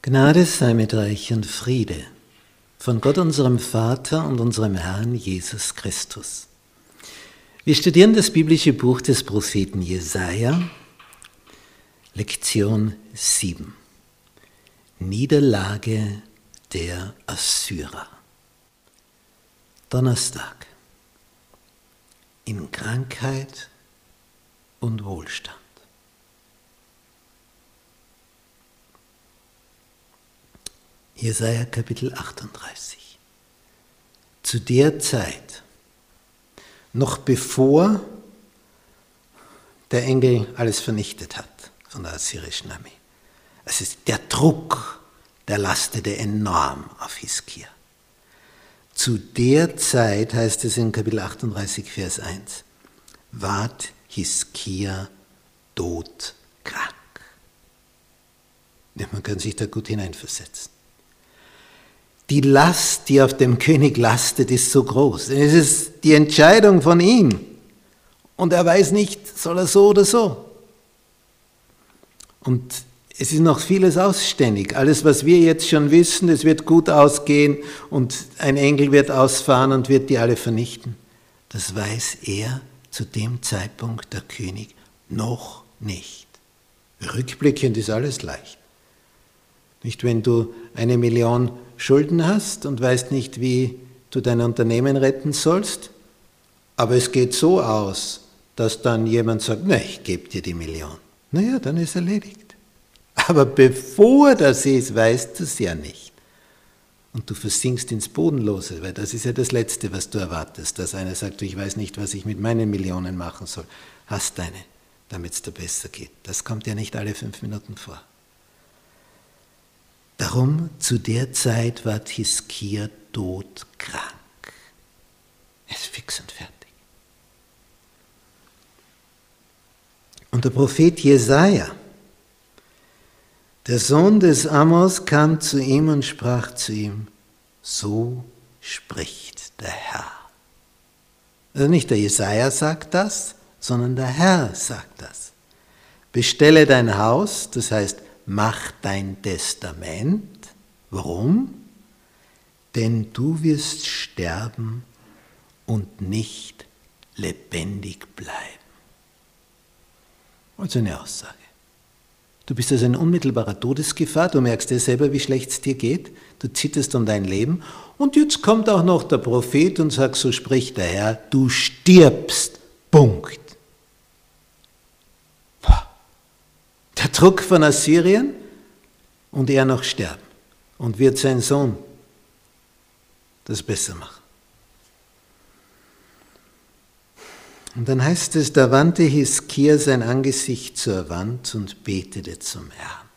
Gnade sei mit euch und Friede von Gott unserem Vater und unserem Herrn Jesus Christus. Wir studieren das biblische Buch des Propheten Jesaja, Lektion 7. Niederlage der Assyrer. Donnerstag. In Krankheit und Wohlstand. Jesaja Kapitel 38. Zu der Zeit, noch bevor der Engel alles vernichtet hat von der assyrischen Armee. Es ist der Druck, der lastete enorm auf Hiskia. Zu der Zeit heißt es in Kapitel 38, Vers 1, ward Hiskia todkrank. Man kann sich da gut hineinversetzen die Last, die auf dem König lastet, ist so groß. Es ist die Entscheidung von ihm. Und er weiß nicht, soll er so oder so. Und es ist noch vieles ausständig. Alles, was wir jetzt schon wissen, es wird gut ausgehen und ein Engel wird ausfahren und wird die alle vernichten. Das weiß er zu dem Zeitpunkt, der König, noch nicht. Rückblickend ist alles leicht. Nicht, wenn du eine Million Schulden hast und weißt nicht, wie du dein Unternehmen retten sollst, aber es geht so aus, dass dann jemand sagt, na, ich gebe dir die Million. Naja, dann ist erledigt. Aber bevor das ist, weißt du es ja nicht. Und du versinkst ins Bodenlose, weil das ist ja das Letzte, was du erwartest, dass einer sagt, ich weiß nicht, was ich mit meinen Millionen machen soll. Hast deine, damit es dir besser geht. Das kommt ja nicht alle fünf Minuten vor. Darum zu der Zeit war Hiskia todkrank. Er ist fix und fertig. Und der Prophet Jesaja, der Sohn des Amos, kam zu ihm und sprach zu ihm: So spricht der Herr. Also nicht der Jesaja sagt das, sondern der Herr sagt das. Bestelle dein Haus, das heißt, mach dein Testament. Warum? Denn du wirst sterben und nicht lebendig bleiben. Also eine Aussage. Du bist also in unmittelbarer Todesgefahr, du merkst dir selber, wie schlecht es dir geht, du zitterst um dein Leben und jetzt kommt auch noch der Prophet und sagt, so spricht der Herr, du stirbst. Punkt. Druck von Assyrien und er noch sterben. Und wird sein Sohn das besser machen. Und dann heißt es, da wandte Hiskia sein Angesicht zur Wand und betete zum Herrn.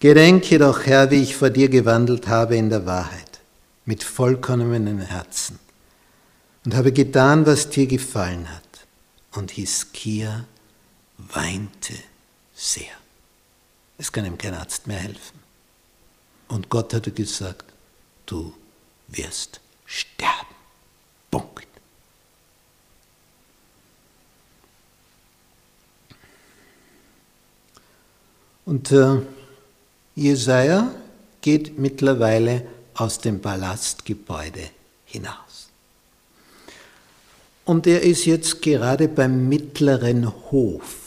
Gedenke doch, Herr, wie ich vor dir gewandelt habe in der Wahrheit, mit vollkommenem Herzen, und habe getan, was dir gefallen hat. Und Hiskia weinte sehr. Es kann ihm kein Arzt mehr helfen. Und Gott hatte gesagt, du wirst sterben. Punkt. Und äh, Jesaja geht mittlerweile aus dem Palastgebäude hinaus. Und er ist jetzt gerade beim mittleren Hof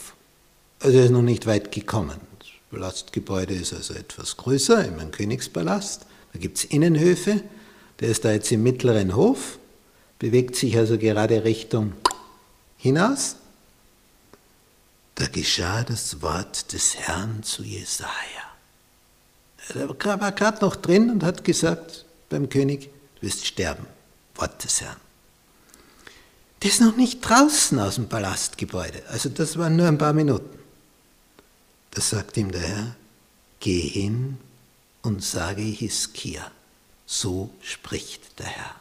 also er ist noch nicht weit gekommen. Das Palastgebäude ist also etwas größer, immer ein Königspalast. Da gibt es Innenhöfe. Der ist da jetzt im mittleren Hof, bewegt sich also gerade Richtung hinaus. Da geschah das Wort des Herrn zu Jesaja. Er war gerade noch drin und hat gesagt beim König, du wirst sterben. Wort des Herrn. Der ist noch nicht draußen aus dem Palastgebäude. Also das waren nur ein paar Minuten. Da sagt ihm der Herr, geh hin und sage Hiskia, so spricht der Herr,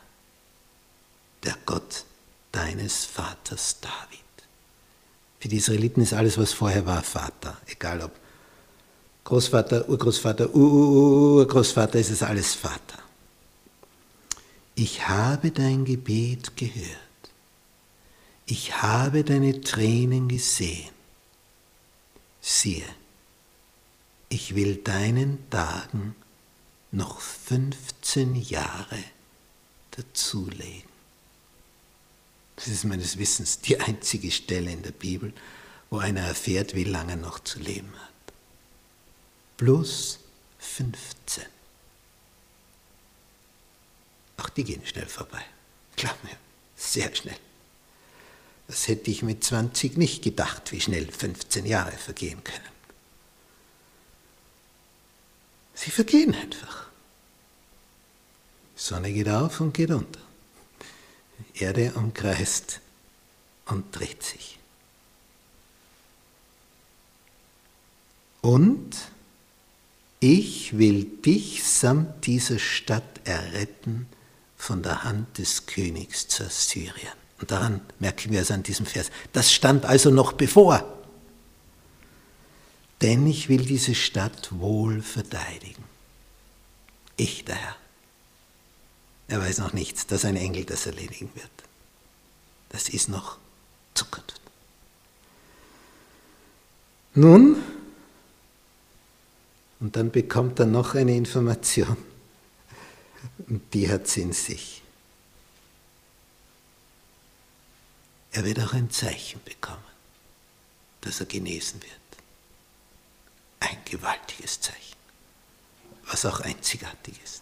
der Gott deines Vaters David. Für die Israeliten ist alles, was vorher war, Vater, egal ob Großvater, Urgroßvater, Urgroßvater, ist es alles Vater. Ich habe dein Gebet gehört. Ich habe deine Tränen gesehen. Siehe, ich will deinen Tagen noch 15 Jahre dazulegen. Das ist meines Wissens die einzige Stelle in der Bibel, wo einer erfährt, wie lange er noch zu leben hat. Plus 15. Auch die gehen schnell vorbei. Glaub mir, sehr schnell. Das hätte ich mit 20 nicht gedacht, wie schnell 15 Jahre vergehen können. Sie vergehen einfach. Die Sonne geht auf und geht unter. Die Erde umkreist und dreht sich. Und ich will dich samt dieser Stadt erretten von der Hand des Königs zu Assyrien. Und daran merken wir es an diesem Vers. Das stand also noch bevor. Denn ich will diese Stadt wohl verteidigen. Ich, der Herr. Er weiß noch nichts, dass ein Engel das erledigen wird. Das ist noch Zukunft. Nun, und dann bekommt er noch eine Information. Und die hat sie in sich. Er wird auch ein Zeichen bekommen, dass er genesen wird. Ein gewaltiges Zeichen, was auch einzigartig ist.